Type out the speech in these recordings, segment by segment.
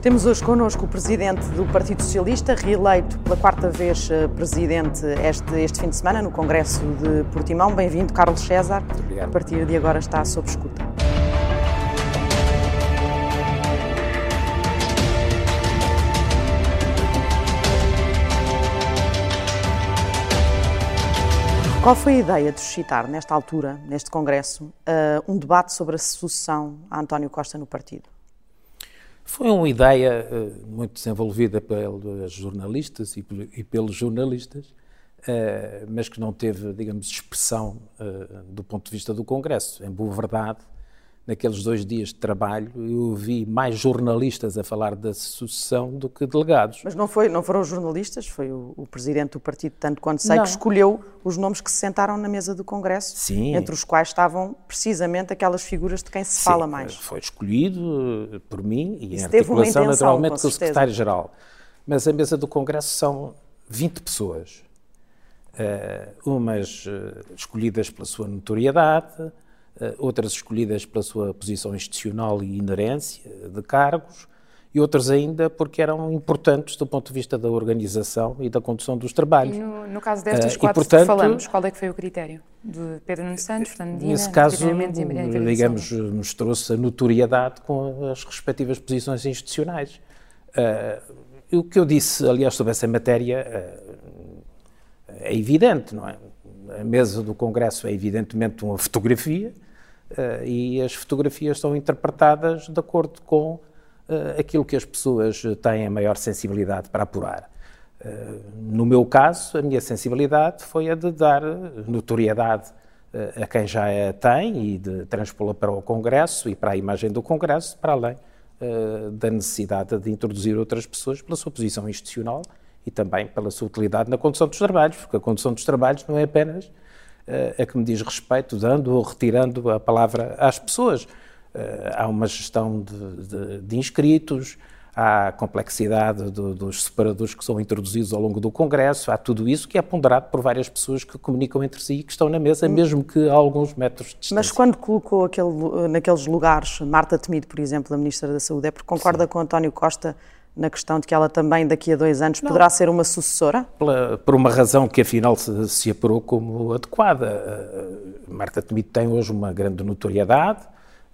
Temos hoje connosco o presidente do Partido Socialista, reeleito pela quarta vez eh, presidente este, este fim de semana no Congresso de Portimão. Bem-vindo, Carlos César. A partir de agora está sob escuta. Qual foi a ideia de suscitar, nesta altura, neste Congresso, eh, um debate sobre a sucessão a António Costa no partido? Foi uma ideia uh, muito desenvolvida pelos jornalistas e, pelos jornalistas, uh, mas que não teve, digamos, expressão uh, do ponto de vista do Congresso. Em boa verdade, naqueles dois dias de trabalho, eu ouvi mais jornalistas a falar da sucessão do que delegados. Mas não, foi, não foram os jornalistas, foi o, o presidente do partido, tanto quanto sei, não. que escolheu os nomes que se sentaram na mesa do Congresso, Sim. entre os quais estavam precisamente aquelas figuras de quem se Sim, fala mais. Foi escolhido eh, por mim e Isso em articulação intenção, naturalmente com, com o secretário-geral. Mas a mesa do Congresso são 20 pessoas, uh, umas uh, escolhidas pela sua notoriedade, eh, outras escolhidas pela sua posição institucional e inerência de cargos, e outras ainda porque eram importantes do ponto de vista da organização e da condução dos trabalhos. E no, no caso destas uh, quatro e, portanto, que falamos, qual é que foi o critério? De Pedro Nunes Santos, Fernando Medina, Nesse caso, digamos, mostrou-se a notoriedade com as respectivas posições institucionais. Uh, o que eu disse, aliás, sobre essa matéria uh, é evidente, não é? A mesa do Congresso é evidentemente uma fotografia, e as fotografias são interpretadas de acordo com uh, aquilo que as pessoas têm a maior sensibilidade para apurar. Uh, no meu caso, a minha sensibilidade foi a de dar notoriedade a quem já a tem e de transpô-la para o Congresso e para a imagem do Congresso, para além da necessidade de introduzir outras pessoas pela sua posição institucional e também pela sua utilidade na condução dos trabalhos, porque a condução dos trabalhos não é apenas a que me diz respeito, dando ou retirando a palavra às pessoas. Eh, há uma gestão de, de, de inscritos, há a complexidade do, dos separadores que são introduzidos ao longo do Congresso, há tudo isso que é ponderado por várias pessoas que comunicam entre si e que estão na mesa, hum. mesmo que a alguns metros de distância. Mas quando colocou aquele, naqueles lugares Marta Temido, por exemplo, a Ministra da Saúde, é porque concorda Sim. com António Costa na questão de que ela também daqui a dois anos Não. poderá ser uma sucessora? Pela, por uma razão que afinal se, se apurou como adequada. Uh, Marta Temido tem hoje uma grande notoriedade,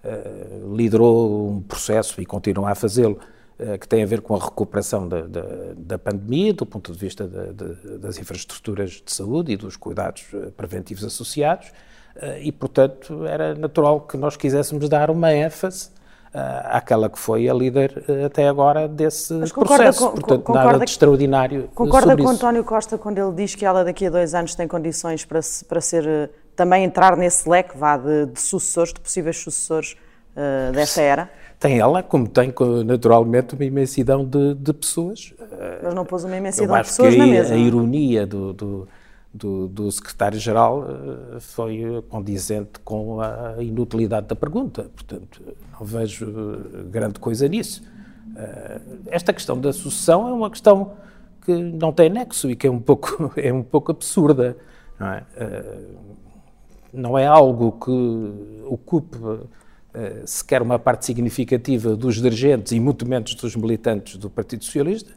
uh, liderou um processo e continua a fazê-lo uh, que tem a ver com a recuperação da, da, da pandemia, do ponto de vista de, de, das infraestruturas de saúde e dos cuidados preventivos associados, e portanto era natural que nós quiséssemos dar uma ênfase àquela que foi a líder eh, até agora desse processo. Com, Portanto, concorda, nada de extraordinário Concorda com isso. António Costa quando ele diz que ela daqui a dois anos tem condições para, para ser, eh, também entrar nesse leque vá, de, de sucessores, de possíveis sucessores uh, dessa era? Tem ela, como tem naturalmente uma imensidão de, de pessoas. Mas não pôs uma imensidão de pessoas na mesa. A ironia do, do do, do secretário-geral eh, foi condizente com a inutilidade da pergunta. Portanto, não vejo eh, grande coisa nisso. Eh, esta questão da sucessão é uma questão que não tem nexo e que é um pouco, é um pouco absurda. Não é, não é algo que ocupe sequer uma parte significativa dos dirigentes e muito menos dos militantes do Partido Socialista.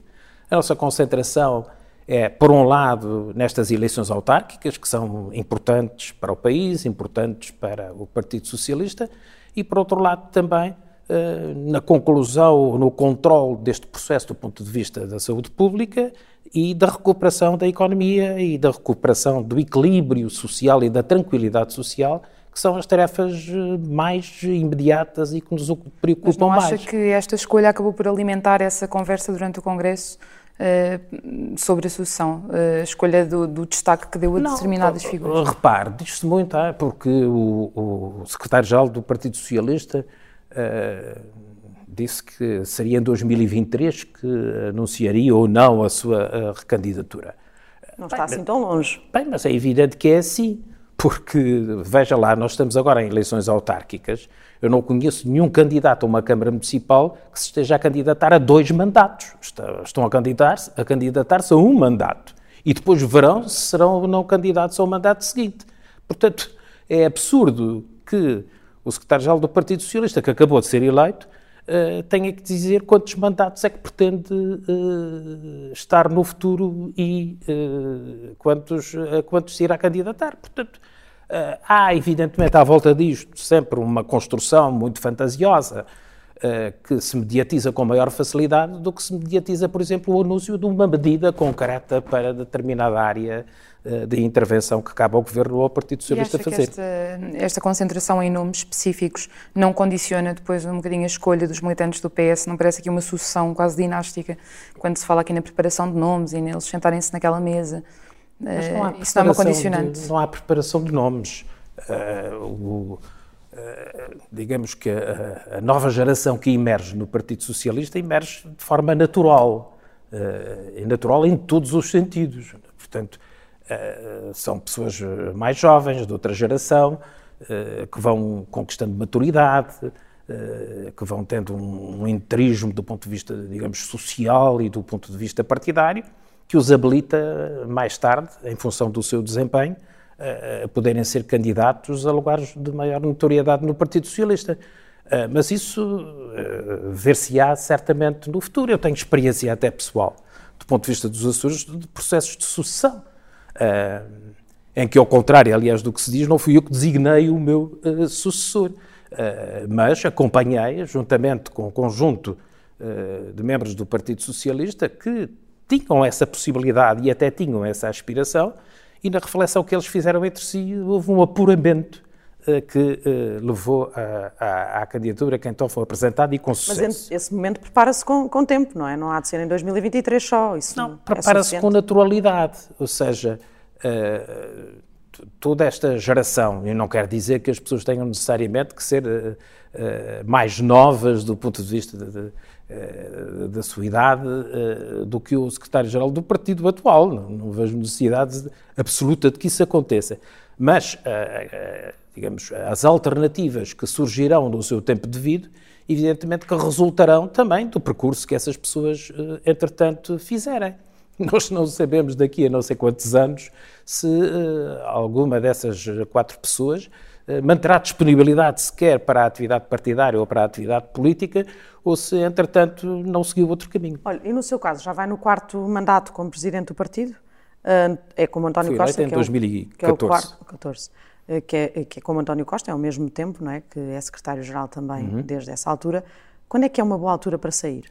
A nossa concentração é, por um lado, nestas eleições autárquicas, que são importantes para o país, importantes para o Partido Socialista, e, por outro lado, também eh, na conclusão, no controle deste processo do ponto de vista da saúde pública e da recuperação da economia e da recuperação do equilíbrio social e da tranquilidade social, que são as tarefas eh, mais imediatas e que nos preocupam mais. Mas não acha que esta escolha acabou por alimentar essa conversa durante o Congresso? Uh, sobre a sucessão, uh, a escolha do, do, destaque que deu a não, determinadas figuras? Repare, diz-se muito, ah, porque o, o secretário-geral do Partido Socialista uh, disse que seria em 2023 que anunciaria ou não a sua recandidatura. Não está bem, assim tão longe. Bem, mas é evidente que é assim, porque, veja lá, nós estamos agora em eleições autárquicas, eu não conheço nenhum candidato a uma Câmara Municipal que se esteja a candidatar a dois mandatos. Estão a candidatar-se a, candidatar a um mandato. E depois verão se serão ou não candidatos ao mandato seguinte. Portanto, é absurdo que o secretário-geral do Partido Socialista, que acabou de ser eleito, uh, tenha que dizer quantos mandatos é que pretende uh, estar no futuro e uh, quantos, quantos se irá candidatar. Portanto, há, evidentemente, à volta disto sempre uma construção muito fantasiosa que se mediatiza com maior facilidade do que se mediatiza, por exemplo, o anúncio de uma medida concreta para determinada área eh, de intervenção que cabe ao Governo ou ao Partido Socialista fazer. Que esta, esta concentração em nomes específicos não condiciona depois um bocadinho a escolha dos militantes do PS? Não parece aqui uma sucessão quase dinástica quando se fala aqui na preparação de nomes e neles sentarem-se naquela mesa? Mas não há Isso não é uma condicionante? De, não há preparação de nomes. Uh, o, digamos que a, a, nova geração que emerge no Partido Socialista emerge de forma natural. Uh, natural em todos os sentidos. Portanto, eh, são pessoas eh, mais jovens, de outra geração, eh, que vão conquistando maturidade, que vão tendo um, um do ponto de vista, digamos, social e do ponto de vista partidário, que os habilita mais tarde, em função do seu desempenho, a poderem ser candidatos a lugares de maior notoriedade no Partido Socialista. Mas isso ver-se-á certamente no futuro. Eu tenho experiência até pessoal, do ponto de vista dos Açores, de processos de sucessão. Uh, em que, ao contrário, aliás, do que se diz, não fui eu que designei o meu uh, sucessor, uh, mas acompanhei, juntamente com o um conjunto de membros do Partido Socialista, que tinham essa possibilidade e até tinham essa aspiração, e na reflexão que eles fizeram entre si, houve um apuramento que levou à, candidatura que então foi apresentada e com sucesso. Mas esse momento prepara-se com, com, tempo, não é? Não há de ser em 2023 só. Isso não, não é prepara-se com naturalidade, ou seja, uh, toda esta geração, e não quer dizer que as pessoas tenham necessariamente que ser mais novas do ponto de vista de, de, da sua idade do que o secretário-geral do partido atual. Não, não, vejo necessidade absoluta de que isso aconteça. Mas, digamos, as alternativas que surgirão no seu tempo devido, evidentemente que resultarão também do percurso que essas pessoas, entretanto, fizerem. Nós não sabemos daqui a não sei quantos anos se alguma dessas quatro pessoas manterá disponibilidade sequer para a atividade partidária ou para a atividade política, ou se, entretanto, não seguiu outro caminho. Olha, e no seu caso, já vai no quarto mandato como presidente do partido? Uh, é como António Fui Costa, em que, 2014. É o, que é o quarto, 14, que é, que é como António Costa, é ao mesmo tempo, não é? Que é secretário-geral também uhum. desde essa altura. Quando é que é uma boa altura para sair?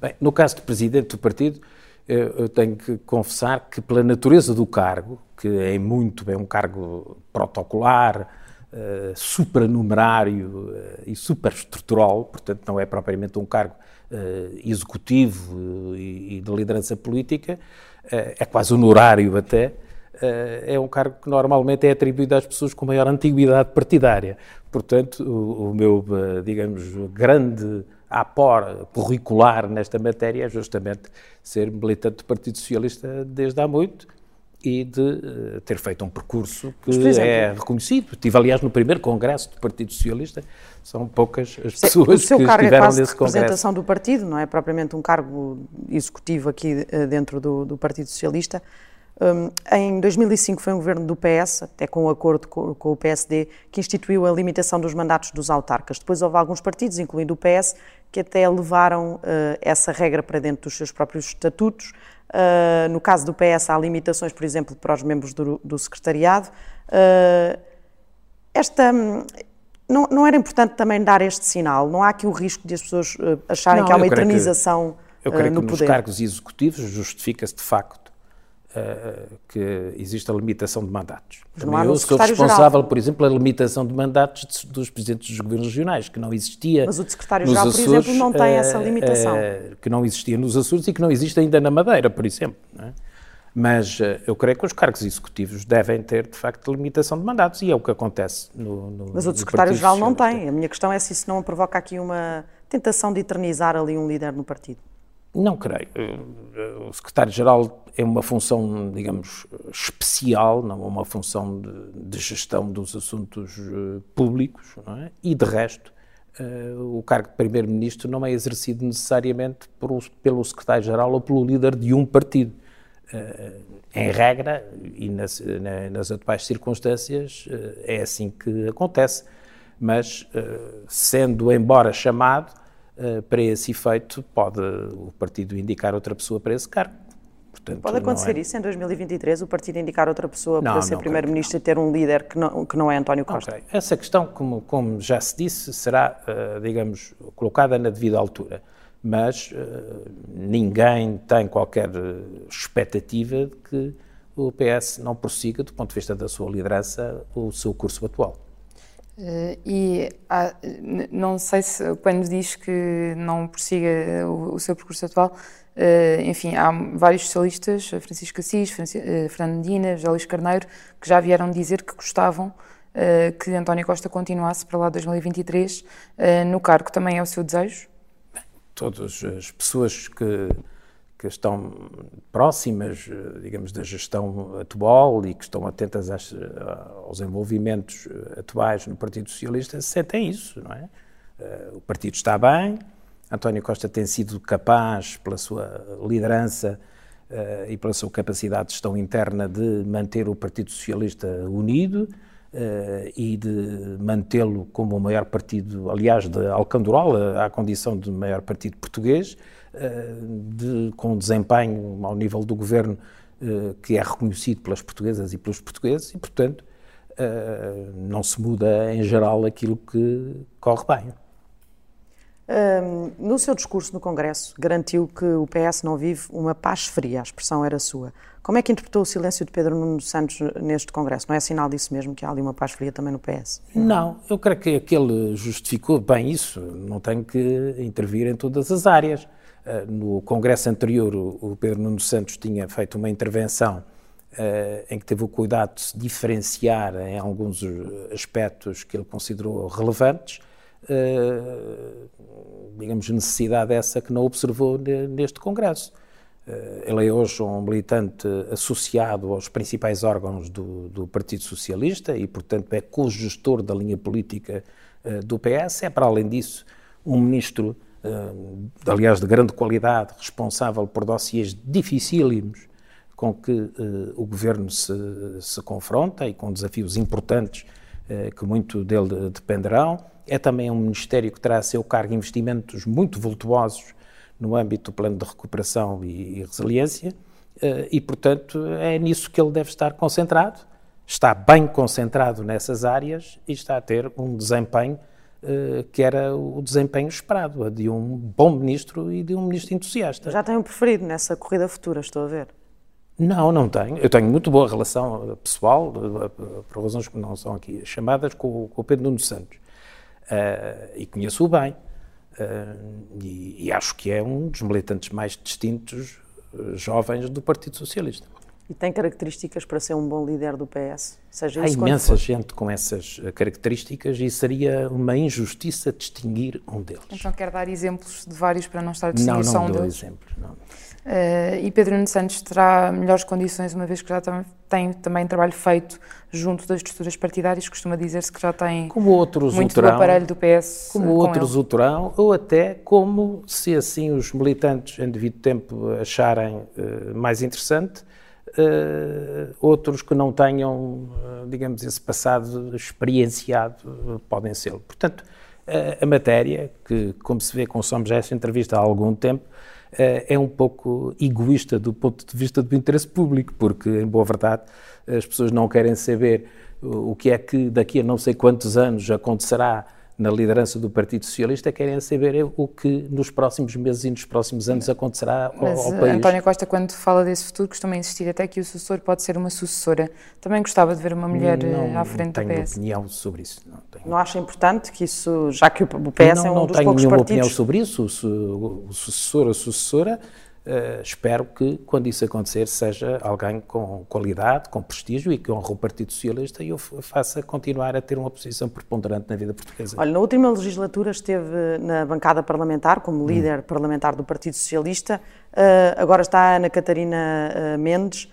Bem, no caso de presidente do partido, eu tenho que confessar que, pela natureza do cargo, que é muito bem um cargo protocolar, uh, e superestrutural, portanto, não é propriamente um cargo uh, executivo e, e, de liderança política, é quase honorário até. é um cargo que normalmente é atribuído às pessoas com maior antiguidade partidária. Portanto, o, o meu, digamos, grande apor curricular nesta matéria é justamente ser militante do Partido Socialista desde há muito e de uh, ter feito um percurso que exemplo, é reconhecido. Estive, aliás, no primeiro congresso do Partido Socialista, são poucas as pessoas que estiveram nesse congresso. O seu cargo é quase de representação do partido, não é propriamente um cargo executivo aqui uh, dentro do, do Partido Socialista. Um, em 2005 foi um governo do PS, até com um acordo com, com, o PSD, que instituiu a limitação dos mandatos dos autarcas. Depois houve alguns partidos, incluindo o PS, que até levaram uh, essa regra para dentro dos seus próprios estatutos. Uh, no caso do PS, há limitações, por exemplo, para os membros do, do secretariado. Uh, esta. Não, não, era importante também dar este sinal? Não há aqui o risco de as pessoas acharem não, que há uma eternização que, eu creio no que poder? nos cargos executivos justifica-se de facto uh, que existe a limitação de mandatos. Há eu sou responsável, por exemplo, pela limitação de mandatos de, dos presidentes dos governos regionais, que não existia. Mas o secretário-geral, por exemplo, não tem essa eh, limitação. Uh, que não existia nos Açores e que não existe ainda na Madeira, por exemplo. É? Mas eu creio que os cargos executivos devem ter, de facto, limitação de mandatos e é o que acontece no. no Mas o secretário-geral não tem. A minha questão é se isso não provoca aqui uma tentação de eternizar ali um líder no partido. Não creio. O secretário-geral é uma função, digamos, especial, não é uma função de, de gestão dos assuntos uh, públicos, é? e de resto, o cargo de primeiro-ministro não é exercido necessariamente por, pelo secretário-geral ou pelo líder de um partido. Em regra, e nas, na, nas atuais circunstâncias, é assim que acontece, mas sendo embora chamado, para esse efeito, pode o partido indicar outra pessoa para esse cargo. Portanto, pode acontecer é... isso em 2023, o partido indicar outra pessoa não, para ser primeiro-ministro e ter um líder que não, que não é António Costa? Okay. Essa questão, como, como, já se disse, será, uh, digamos, colocada na devida altura. Mas uh, ninguém tem qualquer expectativa de que o PS não prossiga, do ponto de vista da sua liderança, o seu curso atual. Uh, e há, não sei se quando diz que não prossiga o, o seu percurso atual, uh, enfim, há vários socialistas, Francisco Assis, Franci, uh, Fernando José Luís Carneiro, que já vieram dizer que gostavam uh, que António Costa continuasse para lá de 2023 no cargo. Também é o seu desejo? Todas as pessoas que que estão próximas, eh, digamos, da gestão atual e que estão atentas às, eh, aos envolvimentos eh, atuais no Partido Socialista sentem isso, não é? O partido está bem, António Costa tem sido capaz, pela sua liderança e pela sua capacidade de gestão interna, de manter o Partido Socialista unido e de mantê-lo como o maior partido, aliás, de Alcandoral, à condição de maior partido português. Eh, de, com desempenho ao nível do governo eh, que é reconhecido pelas portuguesas e pelos portugueses e, portanto, eh, não se muda em geral aquilo que corre bem. Um, no seu discurso no Congresso, garantiu que o PS não vive uma paz fria, a expressão era sua. Como é que interpretou o silêncio de Pedro Nuno Santos neste Congresso? Não é sinal disso mesmo, que há ali uma paz fria também no PS? Não, eu creio que aquele justificou bem isso. Não tem que intervir em todas as áreas. Eh, no congresso anterior, o Pedro Nuno Santos tinha feito uma intervenção eh, em que teve o cuidado de se diferenciar em alguns aspectos que ele considerou relevantes, eh, digamos, necessidade essa que não observou neste congresso. Ele é hoje um militante associado aos principais órgãos do, do Partido Socialista e, portanto, é co-gestor da linha política do PS. É, para além disso, um ministro aliás de grande qualidade, responsável por dossiês dificílimos com que uh, o governo se, se, confronta e com desafios importantes uh, que muito dele dependerão. É também um ministério que terá a seu cargo investimentos muito vultuosos no âmbito do plano de recuperação e, e resiliência, e, portanto, é nisso que ele deve estar concentrado. Está bem concentrado nessas áreas e está a ter um desempenho eh, que era o desempenho esperado, de um bom ministro e de um ministro entusiasta. Já tem um preferido nessa corrida futura, estou a ver? Não, não tenho. Eu tenho muito boa relação pessoal, por razões que não são aqui chamadas, com, com o Pedro Nuno Santos. Uh, e conheço-o bem. Uh, e, e, acho que é um dos militantes mais distintos, uh, jovens do Partido Socialista. E tem características para ser um bom líder do PS? Seja Há imensa gente com essas eh, características e seria uma injustiça distinguir um deles. Então quer dar exemplos de vários para não estar a distinguir não, só um deles? Não, não dou exemplos, não. Uh, e Pedro Nuno Santos terá melhores condições, uma vez que já tem também trabalho feito junto das estruturas partidárias, costuma dizer-se que já tem como outros muito terão, do aparelho do PS Como outros o terão, ou até como, se assim os militantes em devido tempo acharem uh, mais interessante, Uh, outros que não tenham, uh, digamos, esse passado experienciado uh, podem ser. Portanto, a matéria, que, como se vê, consomos já esta entrevista há algum tempo, é um pouco egoísta do ponto de vista do interesse público, porque, em boa verdade, as pessoas não querem saber o que é que daqui a não sei quantos anos acontecerá na liderança do Partido Socialista querem saber o que nos próximos meses e nos próximos anos acontecerá ao, Mas, ao país. António Costa, quando fala desse futuro, costuma insistir até que o sucessor pode ser uma sucessora. Também gostava de ver uma mulher não, à frente do PS. Não tenho opinião sobre isso. Não, tenho. não acha importante que isso, já que o PS não, é um dos poucos partidos... Não tenho nenhuma opinião sobre isso. O sucessor ou sucessora Uh, espero que, quando isso acontecer, seja alguém com qualidade, com prestígio e que honre o Partido Socialista e o faça continuar a ter uma posição preponderante na vida portuguesa. Olha, na última legislatura esteve na bancada parlamentar, como líder hum. parlamentar do Partido Socialista, uh, agora está a Ana Catarina uh, Mendes.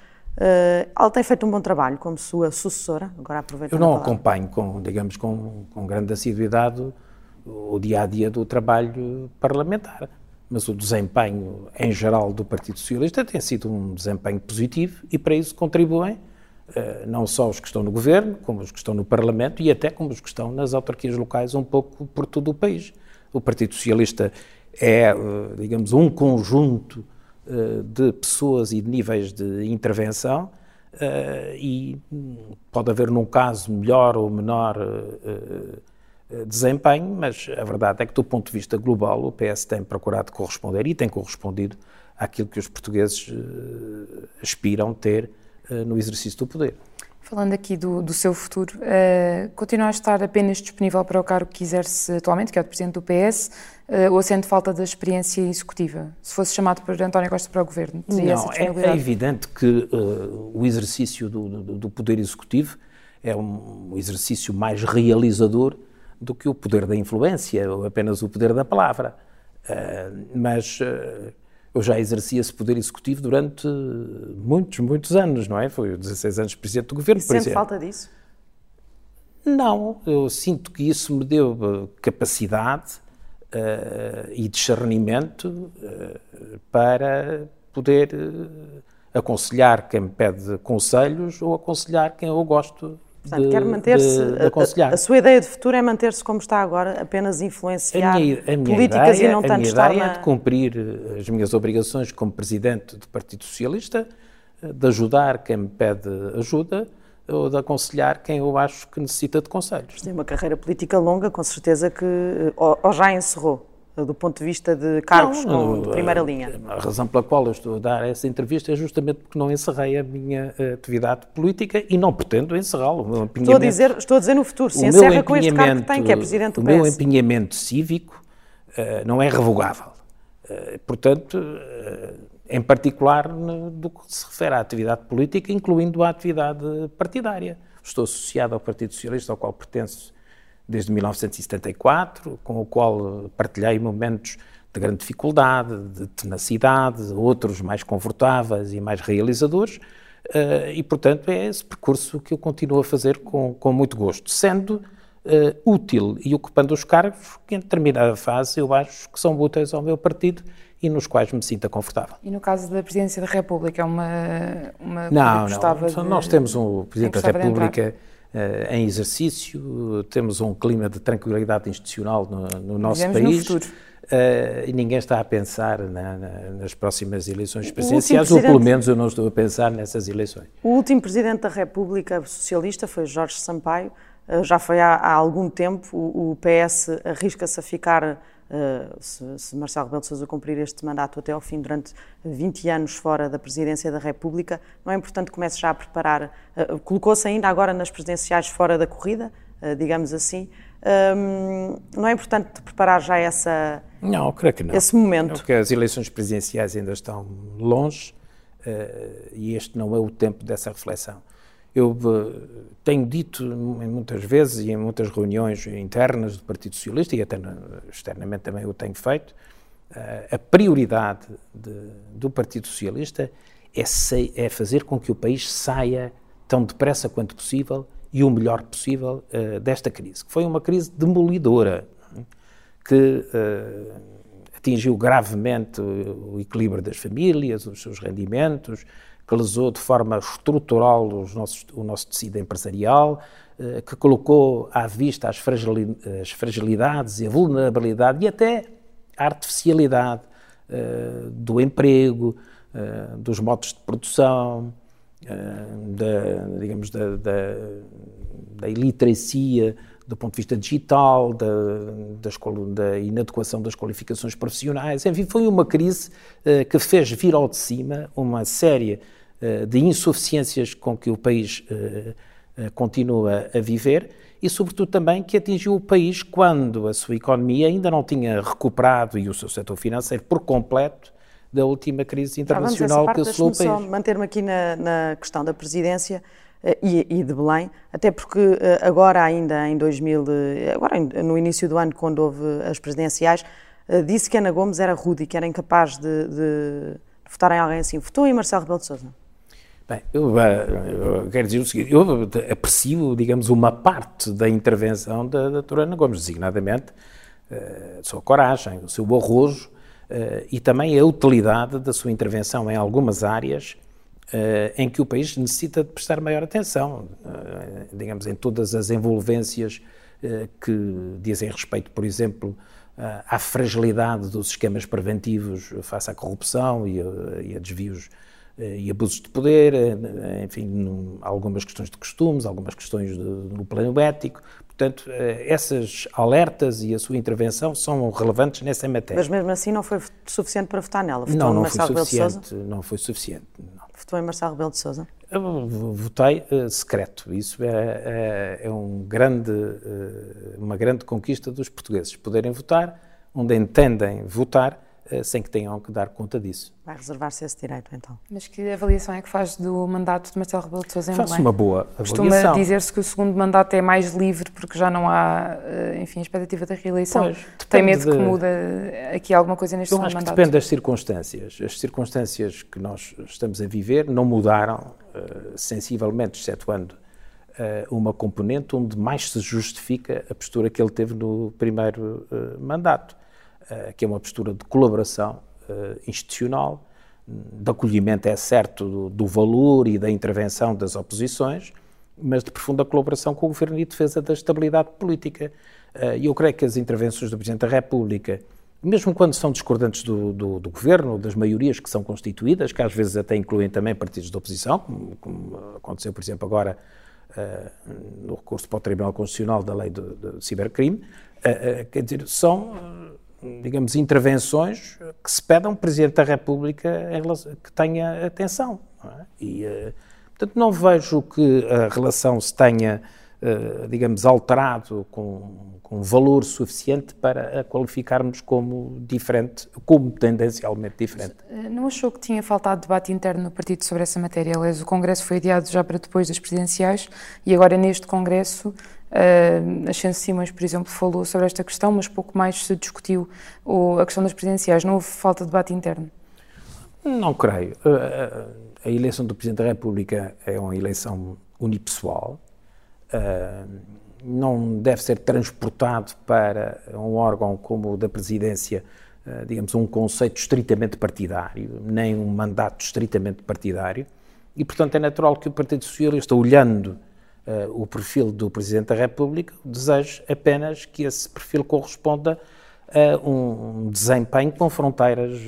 ela tem feito um bom trabalho como sua sucessora, agora aproveito Eu não acompanho, com, digamos, com, com grande assiduidade o dia-a-dia -dia do trabalho parlamentar mas o desempenho em geral do Partido Socialista tem sido um desempenho positivo e para isso contribuem eh, não só os que estão no governo, como os que estão no Parlamento e até como os que estão nas autarquias locais um pouco por todo o país. O Partido Socialista é, digamos, um conjunto de pessoas e de níveis de intervenção e pode haver num caso melhor ou menor desempenho, mas a verdade é que do ponto de vista global o PS tem procurado corresponder e tem correspondido àquilo que os portugueses aspiram ter no exercício do poder. Falando aqui do, do seu futuro, uh, continua a estar apenas disponível para o cargo que exerce atualmente, que é o de Presidente do PS, uh, eh, ou sente falta da experiência executiva? Se fosse chamado por António Costa para o Governo, teria Não, é, é evidente que uh, o exercício do, do, do, Poder Executivo é um exercício mais realizador do que o poder da influência, ou apenas o poder da palavra. mas eu já exerci esse poder executivo durante muitos, muitos anos, não é? Foi 16 anos presidente do governo, e por sente falta disso? Não, eu sinto que isso me deu eh, capacidade uh, e discernimento uh, para poder uh, aconselhar quem me pede conselhos ou aconselhar quem eu gosto Portanto, de, quer manter-se. A, a, sua ideia de futuro é manter-se como está agora, apenas influenciar a minha, a minha políticas ideia, e não tanto estar. A minha ideia na... é de cumprir eh, as minhas obrigações como presidente do Partido Socialista, eh, de ajudar quem me pede ajuda ou de aconselhar quem eu acho que necessita de conselhos. Tem uma carreira política longa, com certeza que eh, ou já encerrou do ponto de vista de cargos não, de primeira linha? A razão pela qual eu estou a dar essa entrevista é justamente porque não encerrei a minha eh, atividade política e não pretendo encerrá-lo. Estou a dizer, estou a dizer no futuro, se encerra com este cargo que tem, que é Presidente do PS. O meu empenhamento cívico uh, não é revogável. Uh, portanto, uh, em particular no, do que se refere à atividade política, incluindo a atividade partidária. Estou associado ao Partido Socialista, ao qual pertenço desde 1974, com o qual partilhei momentos de grande dificuldade, de tenacidade, outros mais confortáveis e mais realizadores, uh, e portanto é esse percurso que eu continuo a fazer com, com muito gosto, sendo uh, útil e ocupando os cargos que em determinada fase eu acho que são úteis ao meu partido e nos quais me sinta confortável. E no caso da Presidência da República, é uma, uma não, não, de... nós temos um Presidente da República em exercício, temos um clima de tranquilidade institucional no, no nosso Vivemos país. No futuro. Uh, e ninguém está a pensar na, na, nas próximas eleições presidenciais, ou pelo menos eu não estou a pensar nessas eleições. O último Presidente da República Socialista foi Jorge Sampaio, uh, já foi há, há, algum tempo, o, o PS arrisca-se a ficar Uh, se, se, Marcelo Rebelo de Sousa cumprir este mandato até ao fim, durante 20 anos fora da presidência da República, não é importante que comece já a preparar, uh, colocou-se ainda agora nas presidenciais fora da corrida, uh, digamos assim, um, não é importante preparar já essa, não, creio que não. esse momento? Porque as eleições presidenciais ainda estão longe e este não é o tempo dessa reflexão. Eu uh, tenho dito muitas vezes e em muitas reuniões internas do Partido Socialista, e até externamente também o tenho feito, uh, a prioridade de, do Partido Socialista é, é, fazer com que o país saia tão depressa quanto possível e o melhor possível uh, desta crise, que foi uma crise demolidora, que atingiu gravemente o equilíbrio das famílias, os seus rendimentos, que lesou de forma estrutural nossos, o nosso tecido empresarial, eh, que colocou à vista as, fragilidades e a vulnerabilidade e até a artificialidade uh, do emprego, uh, dos modos de produção, da, digamos, da, da, da iliteracia do ponto de vista digital, da, da, da, inadequação das qualificações profissionais. Enfim, foi uma crise que fez vir ao de cima uma série eh, de insuficiências com que o país eh, eh, continua a viver e, sobretudo, também que atingiu o país quando a sua economia ainda não tinha recuperado e o seu setor financeiro por completo da última crise internacional que assolou o país. só manter-me aqui na, na, questão da presidência e, e, de Belém, até porque agora ainda em 2000, agora no início do ano, quando houve as presidenciais, disse que Ana Gomes era rude e que era incapaz de, de, de votar em alguém assim. Votou em Marcelo Rebelo de Sousa? Bem, eu, eu, quero dizer o seguinte, eu aprecio, digamos, uma parte da intervenção da doutora Ana Gomes, designadamente a sua coragem, o seu arrojo uh, e também a utilidade da sua intervenção em algumas áreas em que o país necessita de prestar maior atenção, digamos, em todas as envolvências que dizem respeito, por exemplo, à fragilidade dos esquemas preventivos face à corrupção e a, e a desvios e abusos de poder, enfim, algumas questões de costumes, algumas questões de, no plano ético. Portanto, essas alertas e a sua intervenção são relevantes nessa matéria. Mas mesmo assim não foi suficiente para votar nela? Votou não, não foi suficiente. Não foi suficiente. Não. Votou em Marcelo Rebelo de Sousa? Votei uh, secreto. Isso é, é, é um grande, uh, uma grande conquista dos portugueses. Poderem votar onde entendem votar eh, sem que tenham que dar conta disso. Vai reservar-se esse direito, então. Mas que avaliação é que faz do mandato de Marcelo Rebelo de Sousa em Faço uma boa avaliação. Costuma dizer-se que o segundo mandato é mais livre porque já não há, eh, enfim, expectativa da reeleição. Pois, Tem medo de... que muda aqui alguma coisa neste Eu segundo acho mandato? Que depende das circunstâncias. As circunstâncias que nós estamos a viver não mudaram uh, sensivelmente, excetuando uh, uma componente onde mais se justifica a postura que ele teve no primeiro uh, mandato eh, que é uma postura de colaboração eh, institucional, de acolhimento, é certo, do, valor e da intervenção das oposições, mas de profunda colaboração com o Governo e defesa da estabilidade política. Eh, e eu creio que as intervenções do Presidente da República, mesmo quando são discordantes do, do, do, Governo, das maiorias que são constituídas, que às vezes até incluem também partidos de oposição, como, como aconteceu, por exemplo, agora no recurso para o Tribunal Constitucional da Lei do, do Cibercrime, quer dizer, são digamos, intervenções que se pedem a um Presidente da República que tenha atenção. Não é? E, eh, portanto, não vejo que a relação se tenha, eh, digamos, alterado com, com valor suficiente para a qualificarmos como diferente, como tendencialmente diferente. Eh, não achou que tinha faltado debate interno no partido sobre essa matéria? Aliás, o Congresso foi adiado já para depois das presidenciais e agora neste Congresso Uh, Ascenso Simões, por exemplo, falou sobre esta questão, mas pouco mais se discutiu o, a questão das presidenciais. Não houve falta de debate interno? Não creio. Uh, a eleição do Presidente da República é uma eleição unipessoal. Não deve ser transportado para um órgão como o da Presidência, digamos, um conceito estritamente partidário, nem um mandato estritamente partidário. E, portanto, é natural que o Partido Socialista, olhando uh, o perfil do Presidente da República, desejo apenas que esse perfil corresponda a um desempenho com fronteiras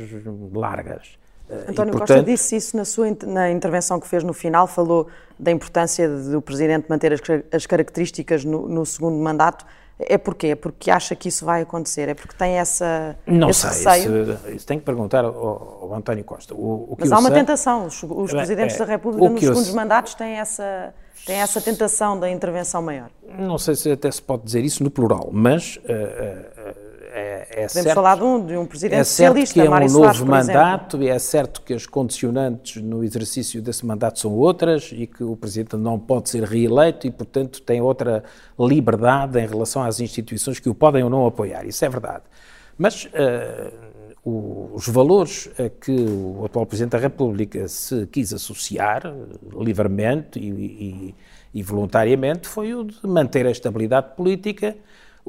largas. Uh, António e, portanto, Costa disse isso na sua na intervenção que fez no final, falou da importância do Presidente manter as, as características no, no segundo mandato. É porquê? É porque acha que isso vai acontecer? É porque tem essa Não esse sei? Isso, isso tem que perguntar ao, ao António Costa. O, o Mas há uma sei, tentação. Os, os Presidentes é, da República nos segundos eu, mandatos têm essa tem essa tentação da intervenção maior? Não sei se até se pode dizer isso no plural, mas uh, uh, é, é Podemos certo, falar de um, de um presidente é socialista, que é um Mário novo Soares, mandato e é certo que as condicionantes no exercício desse mandato são outras e que o presidente não pode ser reeleito e, portanto, tem outra liberdade em relação às instituições que o podem ou não apoiar. Isso é verdade. Mas uh, os valores a que o atual Presidente da República se quis associar livremente e, e, e, voluntariamente foi o de manter a estabilidade política,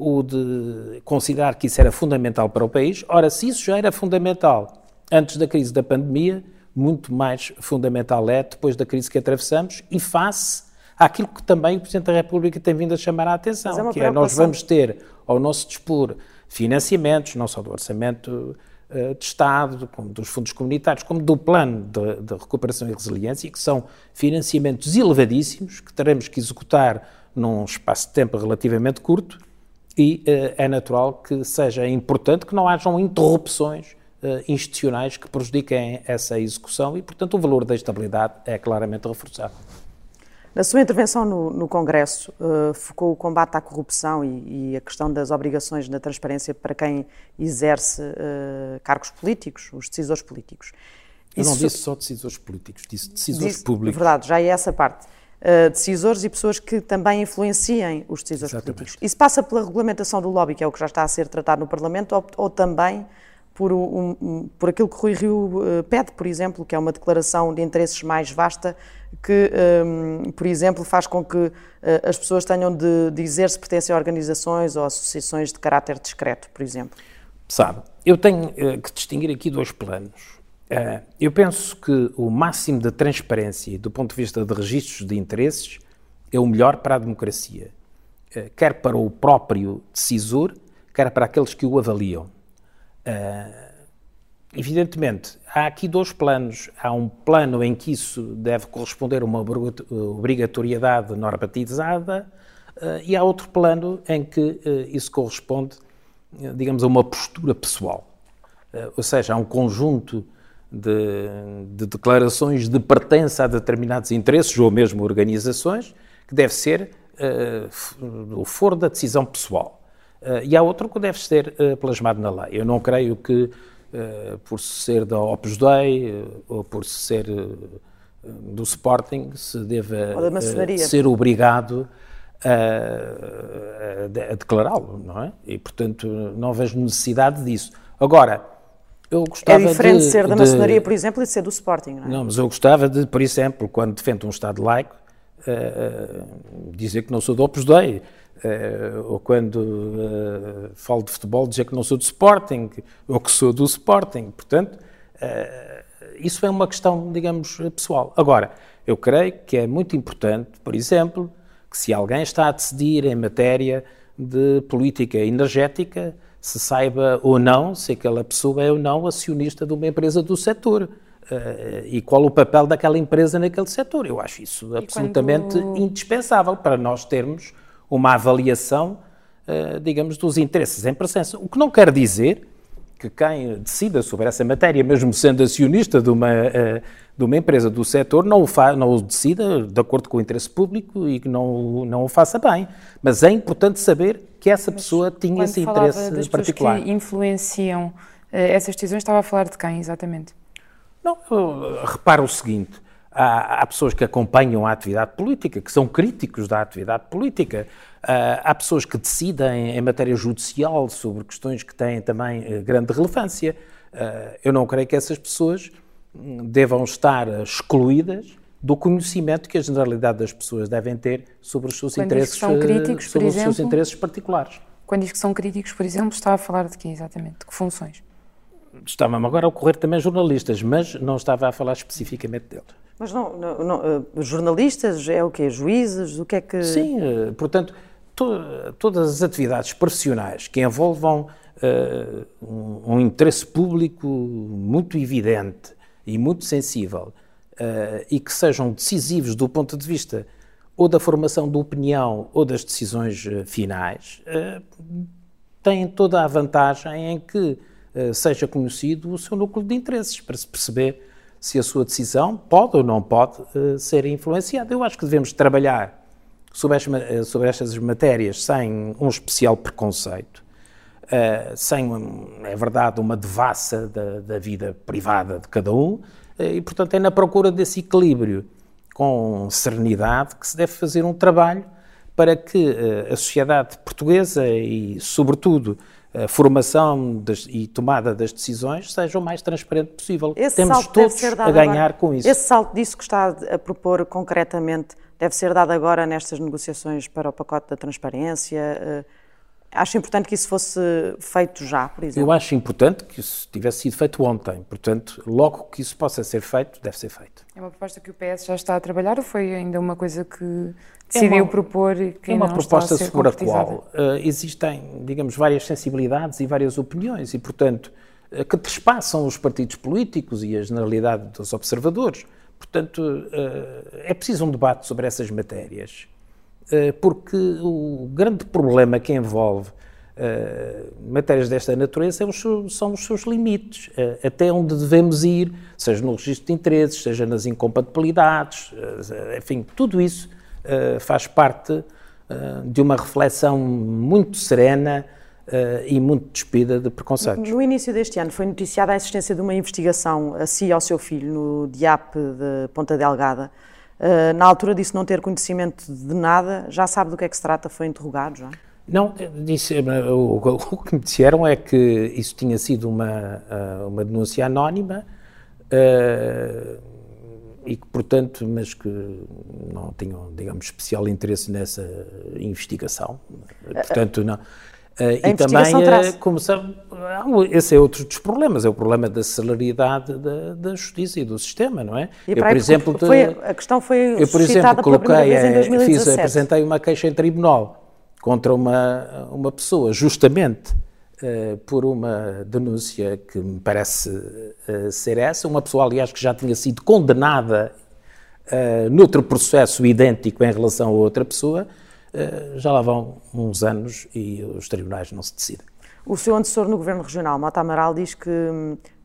o de considerar que isso era fundamental para o país. Ora, se isso já era fundamental antes da crise da pandemia, muito mais fundamental é depois da crise que atravessamos e face àquilo que também o Presidente da República tem vindo a chamar a atenção, é que é nós vamos ter ao nosso dispor financiamentos, não só do orçamento eh, de Estado, como dos fundos comunitários, como do plano de, de, recuperação e resiliência, que são financiamentos elevadíssimos que teremos que executar num espaço de tempo relativamente curto e uh, é natural que seja importante que não hajam interrupções uh, institucionais que prejudiquem essa execução e, portanto, o valor da estabilidade é claramente reforçado. Na sua intervenção no, no Congresso, uh, focou o combate à corrupção e, e, a questão das obrigações na transparência para quem exerce uh, cargos políticos, os decisores políticos. Eu não disse só decisores políticos, disse decisores disse, públicos. Verdade, já é essa parte. Uh, decisores e pessoas que também influenciem os decisores Exatamente. políticos. Isso passa pela regulamentação do lobby, que é o que já está a ser tratado no Parlamento, ou, ou também por, um, um, por aquilo que Rui Rio uh, pede, por exemplo, que é uma declaração de interesses mais vasta, que, um, por exemplo, faz com que uh, as pessoas tenham de dizer se pertencem a organizações ou associações de caráter discreto, por exemplo. Sabe, eu tenho uh, que distinguir aqui dois planos. Eu penso que o máximo de transparência do ponto de vista de registros de interesses é o melhor para a democracia, quer para o próprio decisor, quer para aqueles que o avaliam. Uh, evidentemente, há aqui dois planos. Há um plano em que isso deve corresponder a uma obrigatoriedade normatizada e há outro plano em que isso corresponde, digamos, a uma postura pessoal. ou seja, há um conjunto de, de, declarações de pertença a determinados interesses ou mesmo organizações que deve ser o foro da decisão pessoal. Uh, e há outro que deve ser uh, plasmado na lei. Eu não creio que, uh, por ser da Opus Dei ou por ser do Sporting, se deva ser obrigado a, a declará-lo, não é? E, portanto, não vejo necessidade disso. Agora, eu gostava É diferente de, ser da maçonaria, por exemplo, e de ser do Sporting, não é? Não, mas eu gostava de, por exemplo, quando defendo um Estado laico, dizer que não sou do Opus Dei Uh, ou quando uh, falo de futebol, dizer que não sou do Sporting, ou que sou do Sporting. Portanto, uh, isso é uma questão, digamos, pessoal. Agora, eu creio que é muito importante, por exemplo, que se alguém está a decidir em matéria de política energética, se saiba ou não se aquela pessoa é ou não acionista de uma empresa do setor. e qual o papel daquela empresa naquele setor. Eu acho isso absolutamente quando... indispensável para nós termos uma avaliação, uh, digamos, dos interesses em presença. O que não quer dizer que quem decida sobre essa matéria, mesmo sendo acionista de uma, uh, de uma empresa do setor, não o, fa não o decida de acordo com o interesse público e que não, não o faça bem. Mas é importante saber que essa Mas pessoa tinha esse interesse das particular. que influenciam uh, essas decisões, estava a falar de quem exatamente? Não, repara o seguinte Há, há, pessoas que acompanham a atividade política, que são críticos da atividade política. Uh, há pessoas que decidem em matéria judicial sobre questões que têm também uh, grande relevância. Uh, eu não creio que essas pessoas hum, devam estar excluídas do conhecimento que a generalidade das pessoas devem ter sobre os seus Quando interesses, são críticos, sobre os exemplo, seus interesses particulares. Quando diz que são críticos, por exemplo, está a falar de quê exatamente? De que funções? Estava-me agora a ocorrer também jornalistas, mas não estava a falar especificamente deles. Mas não, não, não uh, jornalistas é o quê? Juízes? O que é que... Sim, uh, portanto, to, todas as atividades profissionais que envolvam uh, um, um, interesse público muito evidente e muito sensível e que sejam decisivos do ponto de vista ou da formação de opinião ou das decisões finais, têm toda a vantagem em que seja conhecido o seu núcleo de interesses, para se perceber se a sua decisão pode ou não pode uh, ser influenciada. Eu acho que devemos trabalhar sobre, as, eh, sobre estas matérias sem um especial preconceito, uh, sem, é verdade, uma devassa da, da, vida privada de cada um, uh, e, portanto, é na procura desse equilíbrio com serenidade que se deve fazer um trabalho para que a sociedade portuguesa e, sobretudo, a formação das, e tomada das decisões seja o mais transparente possível. Esse Temos todos a ganhar agora. com isso. Esse salto disso que está a propor concretamente deve ser dado agora nestas negociações para o pacote da transparência? Eh, acho importante que isso fosse feito já, por exemplo? Eu acho importante que isso tivesse sido feito ontem. Portanto, logo que isso possa ser feito, deve ser feito. É uma proposta que o PS já está a trabalhar ou foi ainda uma coisa que decidiu é uma, propor e que É uma não proposta está a ser sobre a qual uh, existem, digamos, várias sensibilidades e várias opiniões e, portanto, uh, que trespassam os partidos políticos e a generalidade dos observadores. Portanto, uh, é preciso um debate sobre essas matérias, porque o grande problema que envolve matérias desta natureza é são os seus limites, até onde devemos ir, seja no registro de interesses, seja nas incompatibilidades, enfim, tudo isso faz parte de uma reflexão muito serena uh, e muito despida de preconceitos. No início deste ano foi noticiada a existência de uma investigação a si e ao seu filho no DIAP de Ponta Delgada. na altura disse não ter conhecimento de nada, já sabe do que é que se trata, foi interrogado já? Não, disse, o, o, que me disseram é que isso tinha sido uma, uma denúncia anónima, uh, e que, portanto, mas que não tinham, digamos, especial interesse nessa investigação. Portanto, não. A e também, traz... como sabe, esse é outro dos problemas, é o problema da celeridade da, da justiça e do sistema, não é? E eu, por exemplo, foi, a questão foi eu, por exemplo, coloquei, fiz, apresentei uma queixa em tribunal contra uma, uma pessoa, justamente uh, por uma denúncia que me parece uh, ser essa, uma pessoa, aliás, que já tinha sido condenada uh, noutro processo idêntico em relação a outra pessoa, uh, já lá vão uns anos e os tribunais não se decidem. O seu antecessor no Governo Regional, Mota Amaral, diz que,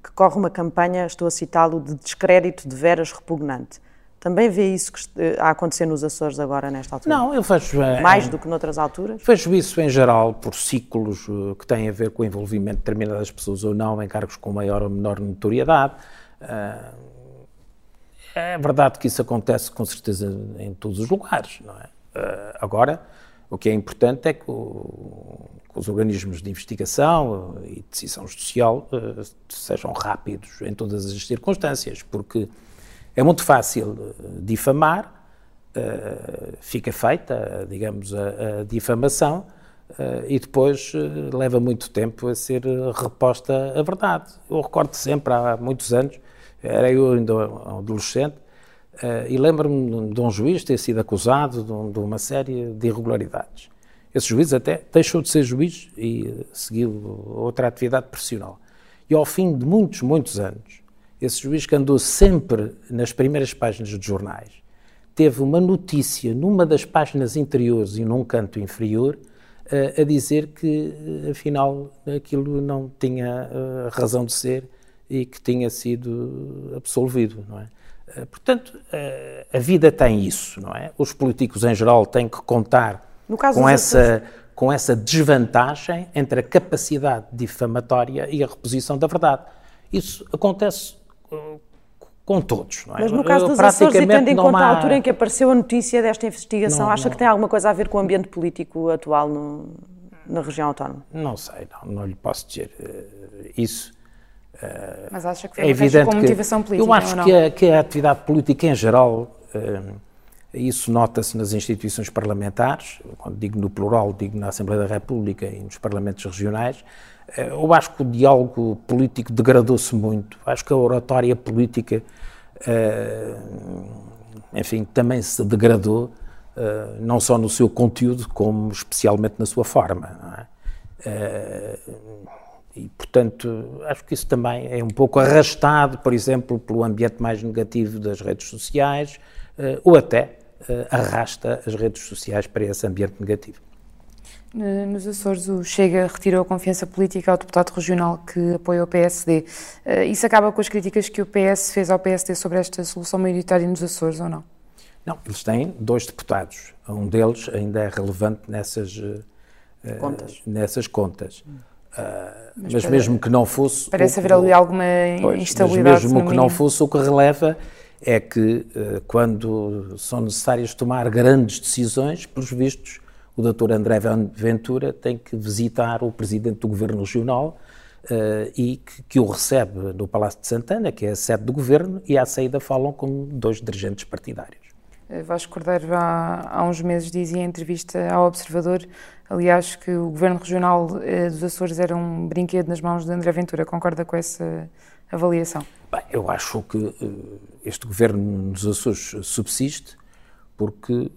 que corre uma campanha, estou a citá-lo, de descrédito de veras repugnante. Também vê isso que, a acontecer nos Açores agora, nesta altura? Não, eu vejo... Mais do que noutras alturas? Vejo isso em geral por ciclos que têm a ver com o envolvimento de determinadas pessoas ou não em cargos com maior ou menor notoriedade. É verdade que isso acontece com certeza em todos os lugares, não é? Uh, agora, o que é importante é que, o, que, os organismos de investigação e decisão judicial uh, sejam rápidos em todas as circunstâncias, porque é muito fácil uh, difamar, fica feita, digamos, a, a difamação, e depois leva muito tempo a ser reposta a verdade. Eu recordo sempre, há muitos anos, era eu ainda adolescente, uh, e lembro-me de um juiz ter sido acusado de, um, de, uma série de irregularidades. Esse juiz até deixou de ser juiz e seguiu outra atividade profissional. E ao fim de muitos, muitos anos, esse juiz que andou sempre nas primeiras páginas dos jornais, teve uma notícia numa das páginas interiores e num canto inferior uh, a dizer que, afinal, aquilo não tinha uh, razão de ser e que tinha sido absolvido, não é? Eh, portanto, eh, a vida tem isso, não é? Os políticos em geral têm que contar com essa, com essa desvantagem entre a capacidade difamatória e a reposição da verdade. Isso acontece eh, com todos, não é? Mas no caso dos Açores, e tendo em conta há... a altura em que apareceu a notícia desta investigação, não, acha não... que tem alguma coisa a ver com o ambiente político atual no, na região autónoma? Não sei, não, não lhe posso dizer isso. Eh, Mas acha que foi é evidente com motivação política? Eu acho que a, que a, atividade política em geral, uh, isso nota-se nas instituições parlamentares, quando digo no plural, digo na Assembleia da República e nos parlamentos regionais. Uh, eu acho que o diálogo político degradou-se muito. Acho que a oratória política, uh, enfim, também se degradou, não só no seu conteúdo, como especialmente na sua forma. É? E, portanto, acho que isso também é um pouco arrastado, por exemplo, pelo ambiente mais negativo das redes sociais, uh, ou até uh, arrasta as redes sociais para esse ambiente negativo. Nos Açores, o Chega retirou a confiança política ao deputado regional que apoia o PSD. Isso acaba com as críticas que o PS fez ao PSD sobre esta solução maioritária nos Açores, ou não? Não, eles têm dois deputados. Um deles ainda é relevante nessas contas. Nessas contas. Hum. Uh, mas, mas mesmo que não fosse. Parece haver ali alguma pois, instabilidade. Mas mesmo que não fosse, o que releva é que uh, quando são necessárias tomar grandes decisões, pelos vistos, o Dr. André Ventura tem que visitar o Presidente do Governo Regional uh, e que, que, o recebe no Palácio de Santana, que é a sede do Governo, e à saída falam com dois dirigentes partidários. Vasco Cordeiro há, há uns meses dizia em entrevista ao Observador Aliás, que o Governo Regional eh, dos Açores era um brinquedo nas mãos de André Ventura. Concorda com essa avaliação? Bem, eu acho que uh, este Governo dos Açores subsiste porque